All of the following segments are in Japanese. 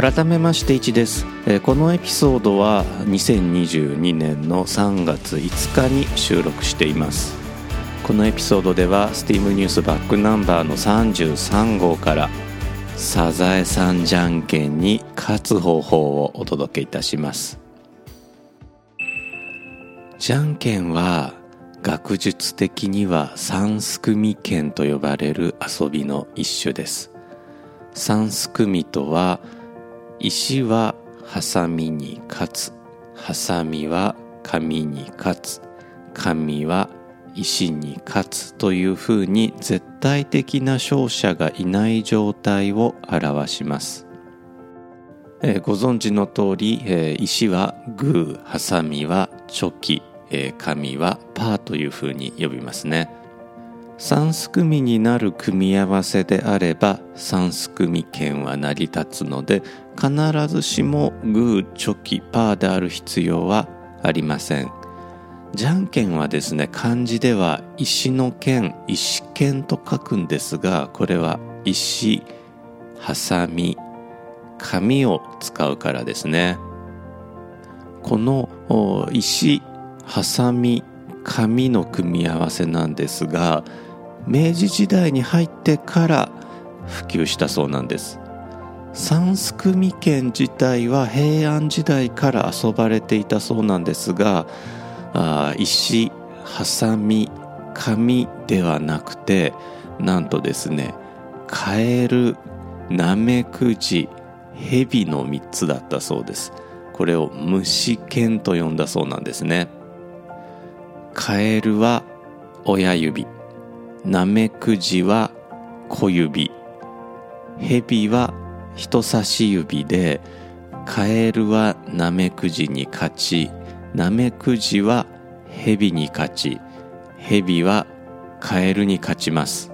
改めまして1です、えこのエピソードは2022年の3月5日に収録しています。このエピソードでは STEAM ニュースバックナンバーの33号からサザエさんじゃんけんに勝つ方法をお届けいたします。じゃんけんは学術的には三すくみ剣と呼ばれる遊びの一種です。三すくみとは石はハサミに勝つ。ハサミは紙に勝つ。紙は石に勝つというふうに絶対的な勝者がいない状態を表します、えー、ご存知の通り、えー、石はグー。ハサミはチョキ、えー、紙はパーというふうに呼びますね。三すくみになる組み合わせであれば三すくみ剣は成り立つので必ずしもグーチョキパーである必要はありません。じゃんけんはですね漢字では石の剣石剣と書くんですがこれは石ハサミ紙を使うからですね。この石ハサミ紙の組み合わせなんですが明治時代に入ってから普及したそうなんです。三すくみ剣自体は平安時代から遊ばれていたそうなんですがあ石ハサミ紙ではなくてなんとですねカエルナメクジヘビの3つだったそうです。これを虫剣と呼んだそうなんですね。カエルは親指。ナメクジは小指。ヘビは人差し指でカエルはナメクジに勝ちナメクジはヘビに勝ちヘビはカエルに勝ちます。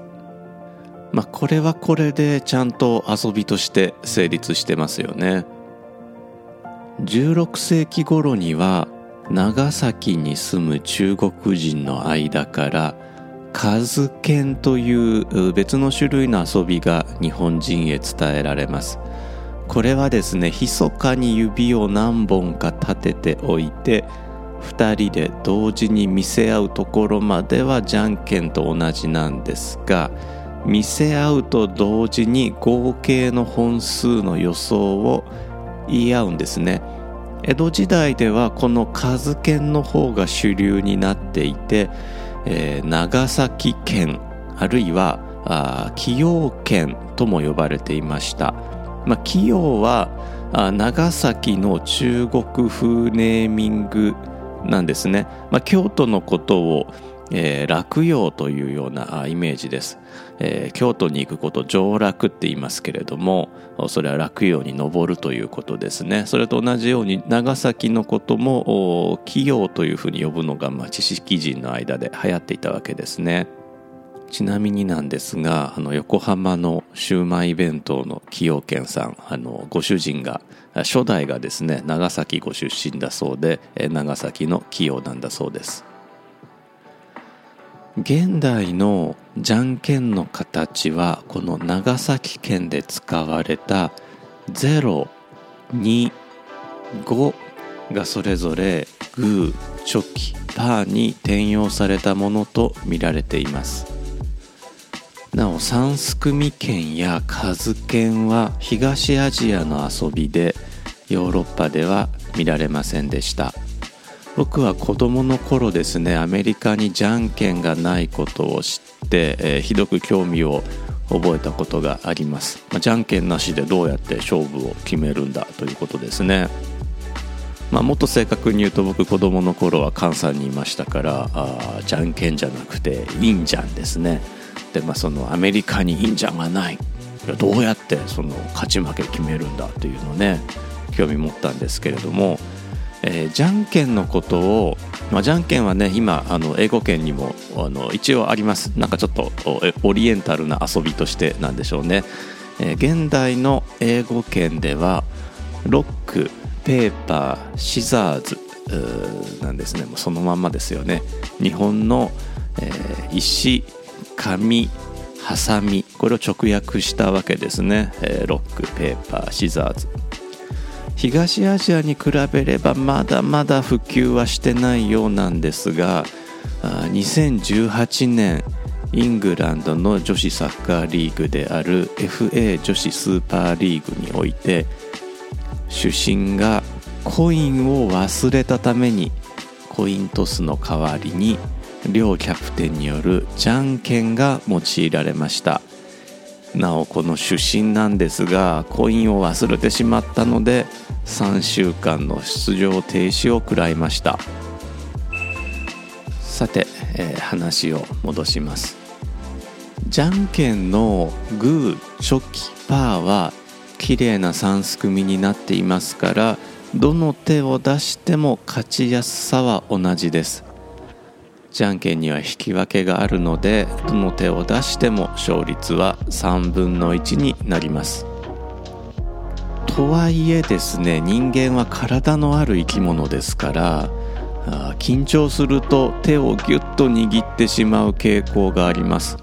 まあこれはこれでちゃんと遊びとして成立してますよね。16世紀頃には長崎に住む中国人の間から数剣という別の種類の遊びが日本人へ伝えられます。これはですね密かに指を何本か立てておいて2人で同時に見せ合うところまではじゃんけんと同じなんですが見せ合うと同時に合計の本数の予想を言い合うんですね。江戸時代ではこの数剣の方が主流になっていてえー、長崎県あるいは崎陽県とも呼ばれていました。まあ、崎陽は長崎の中国風ネーミングなんですね。まあ、京都のことを、えー、落葉というようなイメージです、えー、京都に行くこと上洛って言いますけれどもそれは落葉に登るということですね。それと同じように長崎のことも企業というふうに呼ぶのが、まあ、知識人の間で流行っていたわけですね。ちなみになんですがあの横浜のシウマイ弁当の崎陽軒さんあのご主人が初代がですね長崎ご出身だそうで長崎の崎陽なんだそうです。現代のじゃんけんの形はこの長崎県で使われた025がそれぞれグーチョキパーに転用されたものと見られています。なお三すくみ剣や数剣は東アジアの遊びでヨーロッパでは見られませんでした。僕は子供の頃ですねアメリカにじゃんけんがないことを知って、えー、ひどく興味を覚えたことがあります、まあ、じゃんけんなしでどうやって勝負を決めるんだということですね。まあ、もっと正確に言うと僕子供の頃は関西にいましたからあじゃんけんじゃなくてインジャンですね。で、まあ、そのアメリカにインジャンがない。どうやってその勝ち負け決めるんだというのをね興味持ったんですけれども、えー、じゃんけんのことを、まあ、じゃんけんはね今あの英語圏にもあの一応あります。なんかちょっとオリエンタルな遊びとしてなんでしょうね、えー、現代の英語圏ではロックペーパーシザーズなんですね。もうそのまんまですよね。日本の、えー、石紙ハサミこれを直訳したわけですね、え、ロックペーパーシザーズ。東アジアに比べればまだまだ普及はしてないようなんですが2018年イングランドの女子サッカーリーグである FA 女子スーパーリーグにおいて主審がコインを忘れたためにコイントスの代わりに両キャプテンによるじゃんけんが用いられました。なおこの主審なんですがコインを忘れてしまったので3週間の出場停止を食らいました。さて、えー、話を戻します。じゃんけんのグーチョキパーは綺麗な3すくみになっていますからどの手を出しても勝ちやすさは同じです。じゃんけんには引き分けがあるのでどの手を出しても勝率は3分の1になります。とはいえですね人間は体のある生き物ですから緊張すると手をギュッと握ってしまう傾向があります。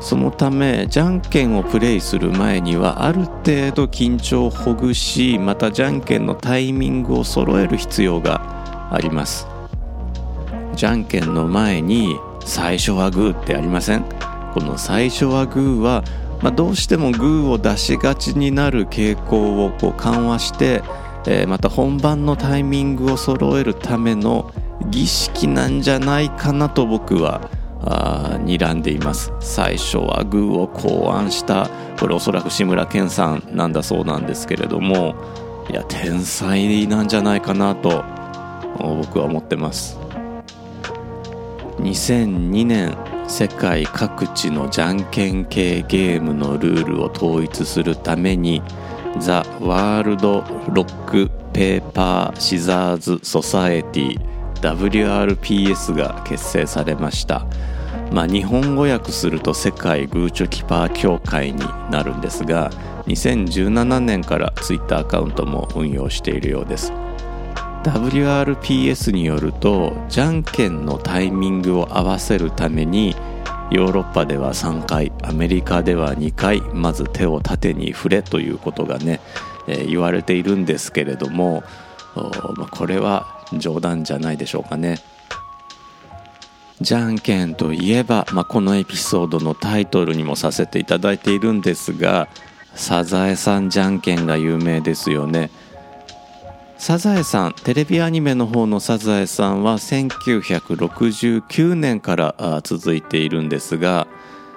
そのためじゃんけんをプレイする前にはある程度緊張をほぐしまたじゃんけんのタイミングを揃える必要があります。じゃんけんの前に最初はグーってありません。この最初はグーは、まあ、どうしてもグーを出しがちになる傾向をこう緩和して、えー、また本番のタイミングを揃えるための儀式なんじゃないかなと僕はあ睨んでいます。最初はグーを考案したこれおそらく志村けんさんなんだそうなんですけれどもいや天才なんじゃないかなと僕は思ってます。2002年世界各地のじゃんけん系ゲームのルールを統一するためにザ・ワールド・ロック・ペーパー・シザーズ・ソサエティ WRPS が結成されました。まあ日本語訳すると世界グーチョキパー協会になるんですが2017年から Twitter アカウントも運用しているようです。WRPS によるとじゃんけんのタイミングを合わせるためにヨーロッパでは3回アメリカでは2回まず手を縦に振れということがね、えー、言われているんですけれども、ま、これは冗談じゃないでしょうかね。じゃんけんといえば、まあ、このエピソードのタイトルにもさせていただいているんですがサザエさんじゃんけんが有名ですよね。サザエさんテレビアニメの方のサザエさんは1969年から続いているんですが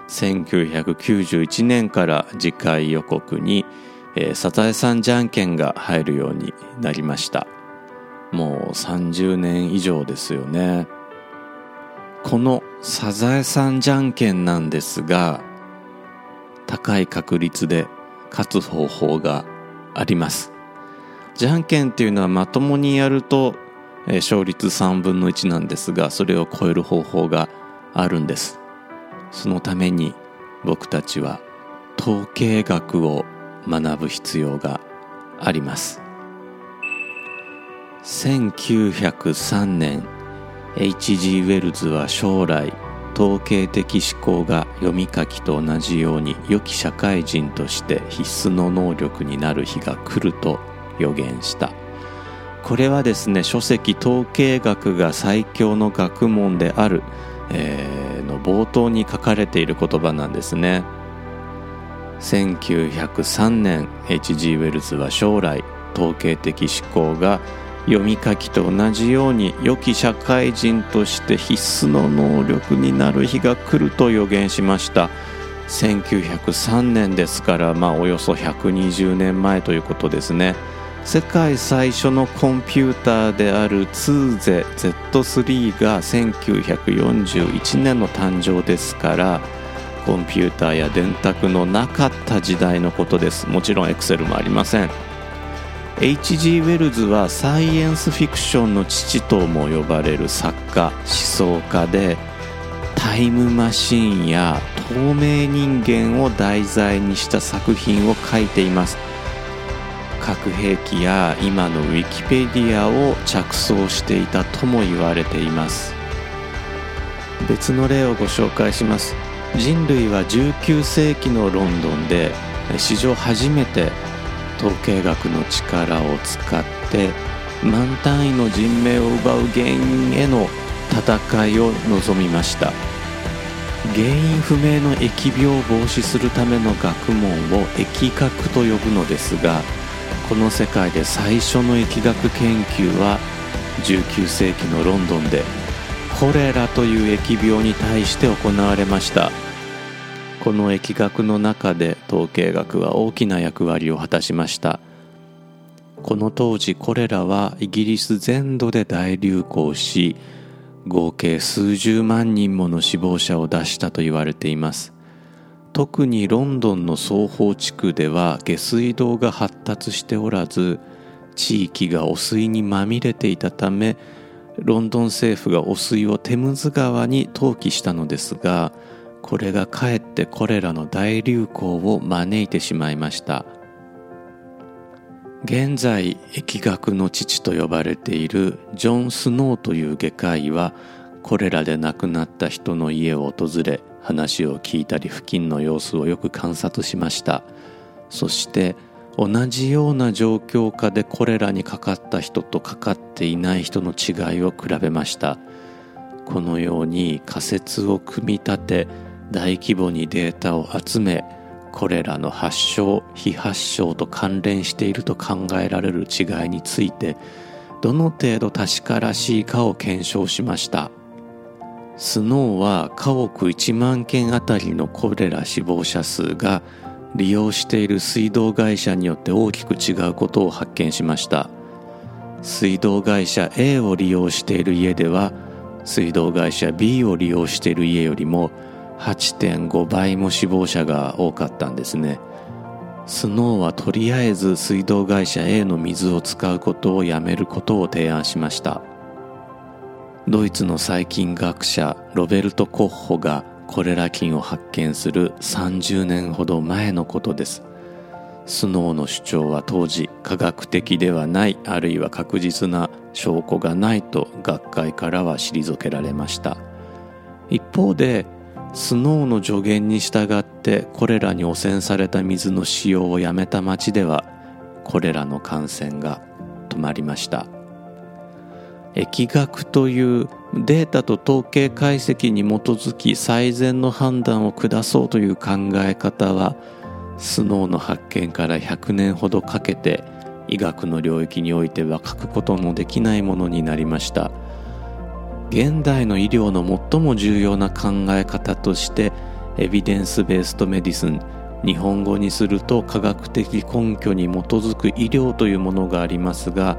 1991年から次回予告に、えー、サザエさんじゃんけんが入るようになりました。もう30年以上ですよね。このサザエさんじゃんけんなんですが高い確率で勝つ方法があります。じゃんけんっていうのはまともにやると、えー、勝率3分の1なんですがそれを超える方法があるんですそのために僕たちは統計学を学ぶ必要があります1903年 H.G. ウェルズは将来統計的思考が読み書きと同じように良き社会人として必須の能力になる日が来ると予言した。これはですね書籍統計学が最強の学問である、えー、の冒頭に書かれている言葉なんですね。1903年 H.G. ウェルズは将来統計的思考が読み書きと同じように良き社会人として必須の能力になる日が来ると予言しました。1903年ですからまあおよそ120年前ということですね。世界最初のコンピューターであるツーゼ Z3 が1941年の誕生ですからコンピューターや電卓のなかった時代のことですもちろんエクセルもありません H.G. ウェルズはサイエンスフィクションの父とも呼ばれる作家思想家でタイムマシンや透明人間を題材にした作品を書いています核兵器や今のウィキペディアを着想していたとも言われています。別の例をご紹介します。人類は19世紀のロンドンで史上初めて統計学の力を使って万単位の人命を奪う原因への戦いを望みました。原因不明の疫病を防止するための学問を疫学と呼ぶのですがこの世界で最初の疫学研究は19世紀のロンドンでコレラという疫病に対して行われました。この疫学の中で統計学は大きな役割を果たしました。この当時コレラはイギリス全土で大流行し合計数十万人もの死亡者を出したと言われています。特にロンドンの双方地区では下水道が発達しておらず地域が汚水にまみれていたためロンドン政府が汚水をテムズ川に投棄したのですがこれがかえってこれらの大流行を招いてしまいました。現在疫学の父と呼ばれているジョン・スノーという外科医はこれらで亡くなった人の家を訪れ話を聞いたり付近の様子をよく観察しました。そして同じような状況下でこれらにかかった人とかかっていない人の違いを比べました。このように仮説を組み立て大規模にデータを集めこれらの発症非発症と関連していると考えられる違いについてどの程度確からしいかを検証しました。スノーは家屋1万件あたりのコレラ死亡者数が利用している水道会社によって大きく違うことを発見しました。水道会社 A を利用している家では水道会社 B を利用している家よりも8.5倍も死亡者が多かったんですね。スノーはとりあえず水道会社 A の水を使うことをやめることを提案しました。ドイツの細菌学者ロベルト・コッホがコレラ菌を発見する30年ほど前のことです。スノーの主張は当時科学的ではないあるいは確実な証拠がないと学会からは退けられました。一方でスノーの助言に従ってこれらに汚染された水の使用をやめた町ではこれらの感染が止まりました。疫学というデータと統計解析に基づき最善の判断を下そうという考え方はスノーの発見から100年ほどかけて医学の領域においては書くことのできないものになりました。現代の医療の最も重要な考え方としてエビデンス・ベースト・メディスン日本語にすると科学的根拠に基づく医療というものがありますが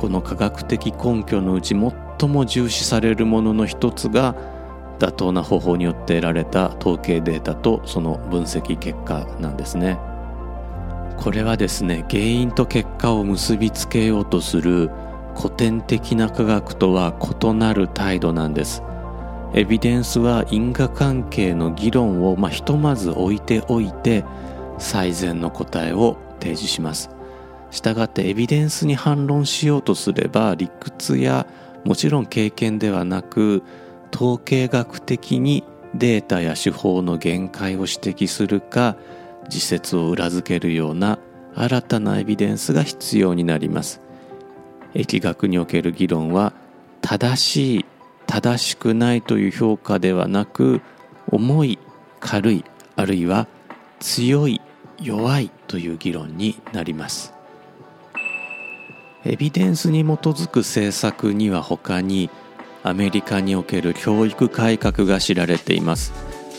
この科学的根拠のうち最も重視されるものの一つが妥当な方法によって得られた統計データとその分析結果なんですね。これはですね原因と結果を結びつけようとする古典的な科学とは異なる態度なんです。エビデンスは因果関係の議論を、まあ、ひとまず置いておいて最善の答えを提示します。したがってエビデンスに反論しようとすれば理屈やもちろん経験ではなく統計学的にデータや手法の限界を指摘するか自説を裏付けるような新たなエビデンスが必要になります。疫学における議論は正しい正しくないという評価ではなく重い軽いあるいは強い弱いという議論になります。エビデンスに基づく政策には他にアメリカにおける教育改革が知られています。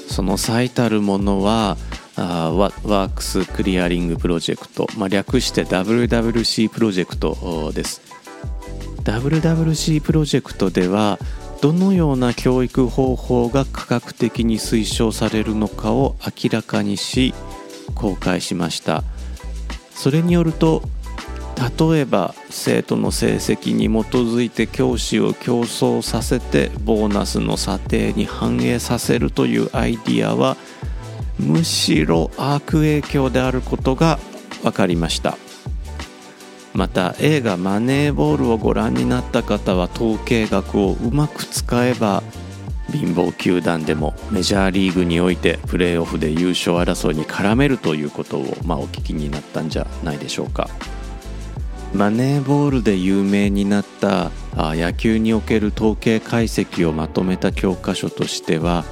その最たるものはあワークスクリアリングプロジェクト、まあ、略して WWC プロジェクトです。WWC プロジェクトではどのような教育方法が科学的に推奨されるのかを明らかにし公開しました。それによると例えば生徒の成績に基づいて教師を競争させてボーナスの査定に反映させるというアイディアはむしろ悪影響であることが分かりましたまた映画「マネーボール」をご覧になった方は統計学をうまく使えば貧乏球団でもメジャーリーグにおいてプレーオフで優勝争いに絡めるということを、まあ、お聞きになったんじゃないでしょうか。マネーボールで有名になった野球における統計解析をまとめた教科書としては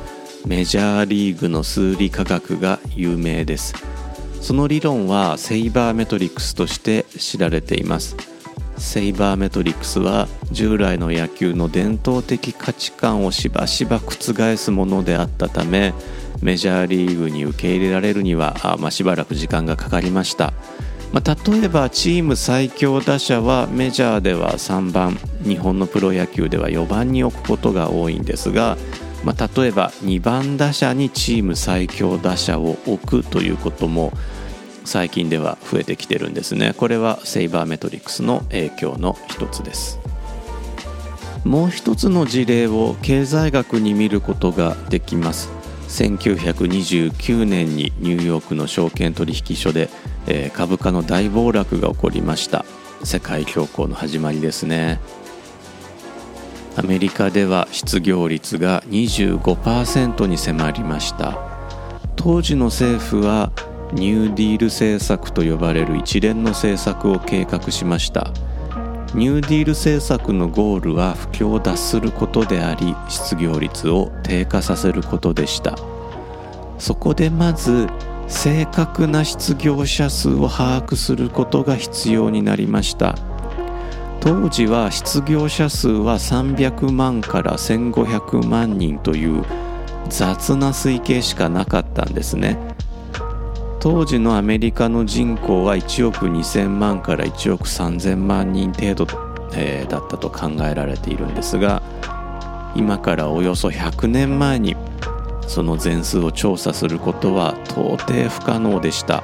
メジャーリーグの数理科学が有名です。その理論はセイバーメトリックスとして知られています。セイバーメトリックスは従来の野球の伝統的価値観をしばしば覆すものであったためメジャーリーグに受け入れられるにはまあ、しばらく時間がかかりました。まあ、例えばチーム最強打者はメジャーでは3番日本のプロ野球では4番に置くことが多いんですが、まあ、例えば2番打者にチーム最強打者を置くということも最近では増えてきてるんですね。これはセイバーメトリックスの影響の一つです。もう一つの事例を経済学に見ることができます。1929年にニューヨークの証券取引所でえー、株価の大暴落が起こりました。世界恐慌の始まりですね。アメリカでは失業率が25%に迫りました。当時の政府はニューディール政策と呼ばれる一連の政策を計画しました。ニューディール政策のゴールは不況を脱することであり失業率を低下させることでした。そこでまず正確な失業者数を把握することが必要になりました。当時は失業者数は300万から1500万人という雑な推計しかなかったんですね。当時のアメリカの人口は1億2000万から1億3000万人程度、えー、だったと考えられているんですが今からおよそ100年前にその全数を調査することは到底不可能でした。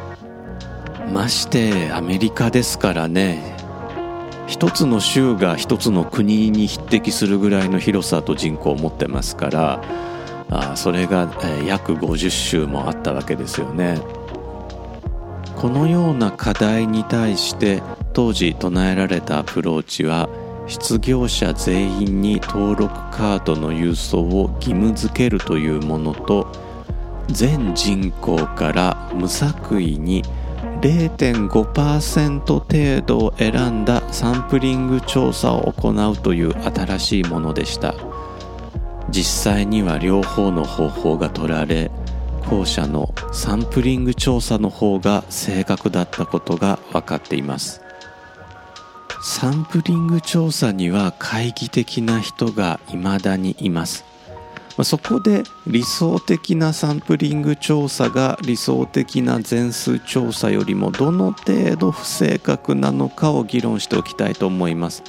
ましてアメリカですからね。一つの州が一つの国に匹敵するぐらいの広さと人口を持ってますからあそれが、えー、約50州もあったわけですよね。このような課題に対して当時唱えられたアプローチは失業者全員に登録カードの郵送を義務付けるというものと全人口から無作為に0.5%程度を選んだサンプリング調査を行うという新しいものでした。実際には両方の方法が取られ後者のサンプリング調査の方が正確だったことが分かっています。サンプリング調査には懐疑的な人が未だにいます。そこで理想的なサンプリング調査が理想的な全数調査よりもどの程度不正確なのかを議論しておきたいと思います。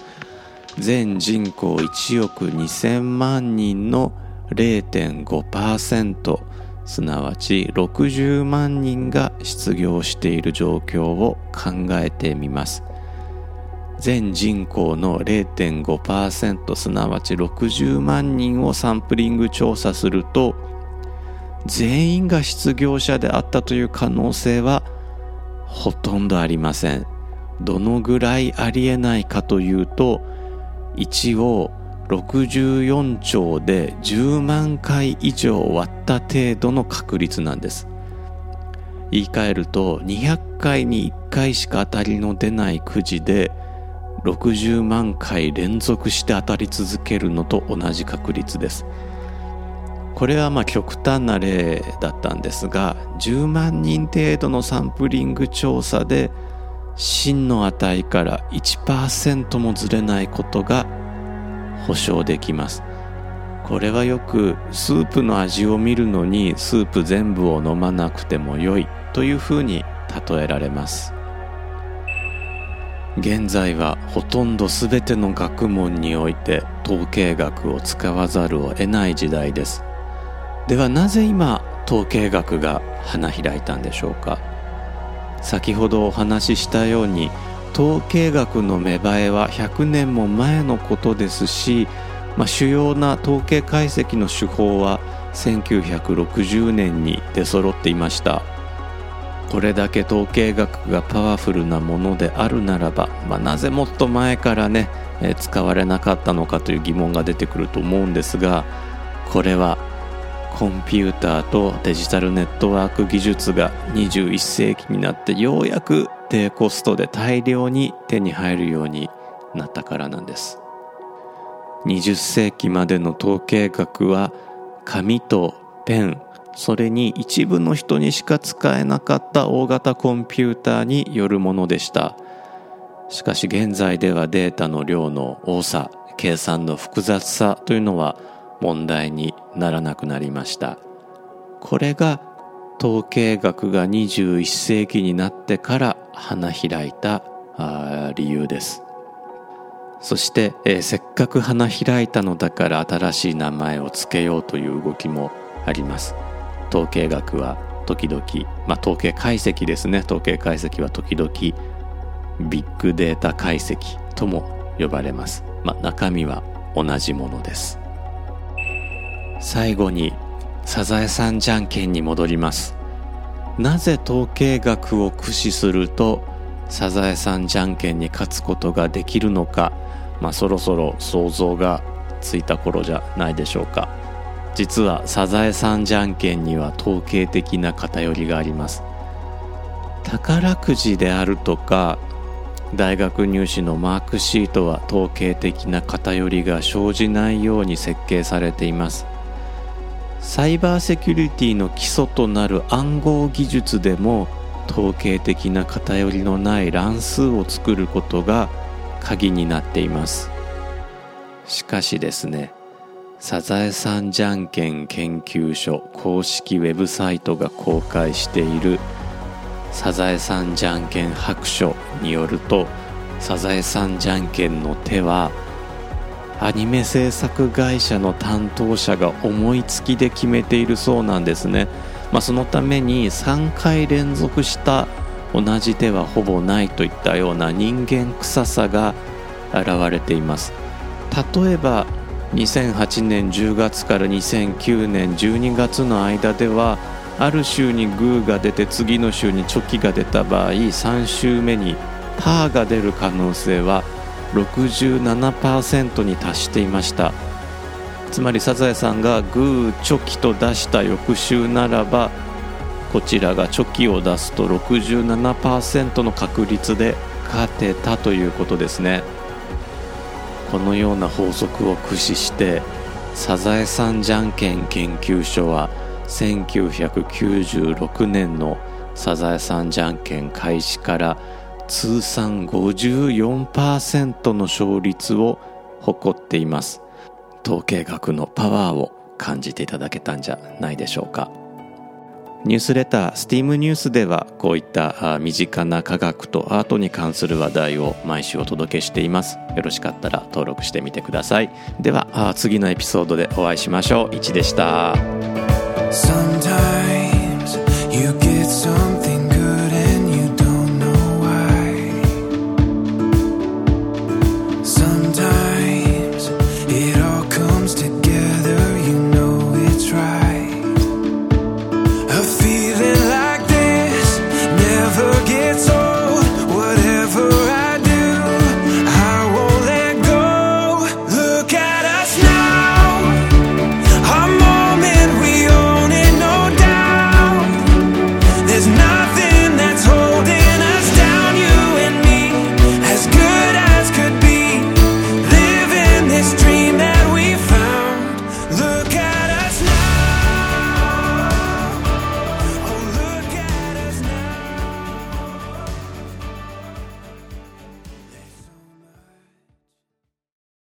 全人口1億2000万人の0.5%すなわち60万人が失業している状況を考えてみます。全人口の0.5%すなわち60万人をサンプリング調査すると全員が失業者であったという可能性はほとんどありません。どのぐらいありえないかというと1を64兆で10万回以上割った程度の確率なんです。言い換えると200回に1回しか当たりの出ないくじで60万回連続して当たり続けるのと同じ確率です。これはまあ極端な例だったんですが10万人程度のサンプリング調査で真の値から1%もずれないことが保証できます。これはよくスープの味を見るのにスープ全部を飲まなくても良いというふうに例えられます。現在はほとんど全ての学問において統計学を使わざるを得ない時代です。ではなぜ今統計学が花開いたんでしょうか？先ほどお話ししたように統計学の芽生えは100年も前のことですし、まあ、主要な統計解析の手法は1960年に出揃っていました。これだけ統計学がパワフルなものであるならば、まあ、なぜもっと前からね、え使われなかったのかという疑問が出てくると思うんですがこれはコンピューターとデジタルネットワーク技術が21世紀になってようやく低コストで大量に手に入るようになったからなんです。20世紀までの統計学は紙とペンそれに一部の人にしか使えなかった大型コンピューターによるものでした。しかし現在ではデータの量の多さ計算の複雑さというのは問題にならなくなりました。これが統計学が21世紀になってから花開いた理由です。そして、えー、せっかく花開いたのだから新しい名前を付けようという動きもあります。統計学は時々、まあ、統計解析ですね。統計解析は時々ビッグデータ解析とも呼ばれます、まあ、中身は同じものです。最後にサザエさんじゃんけんに戻ります。なぜ統計学を駆使するとサザエさんじゃんけんに勝つことができるのか、まあ、そろそろ想像がついた頃じゃないでしょうか。実はサザエさんじゃんけんには統計的な偏りがあります。宝くじであるとか大学入試のマークシートは統計的な偏りが生じないように設計されています。サイバーセキュリティの基礎となる暗号技術でも統計的な偏りのない乱数を作ることが鍵になっています。しかしですねサザエさんじゃんけん研究所公式ウェブサイトが公開しているサザエさんじゃんけん白書によるとサザエさんじゃんけんの手はアニメ制作会社の担当者が思いつきで決めているそうなんですね、まあ、そのために3回連続した同じ手はほぼないといったような人間臭さが現れています。例えば2008年10月から2009年12月の間ではある週にグーが出て次の週にチョキが出た場合3週目にパーが出る可能性は67%に達していました。つまりサザエさんがグーチョキと出した翌週ならばこちらがチョキを出すと67%の確率で勝てたということですね。このような法則を駆使してサザエさんじゃんけん研究所は1996年のサザエさんじゃんけん開始から通算54%の勝率を誇っています。統計学のパワーを感じていただけたんじゃないでしょうか。ニュースレター STEAM ニュースではこういった身近な科学とアートに関する話題を毎週お届けしています。よろしかったら登録してみてください。では次のエピソードでお会いしましょう。1でした。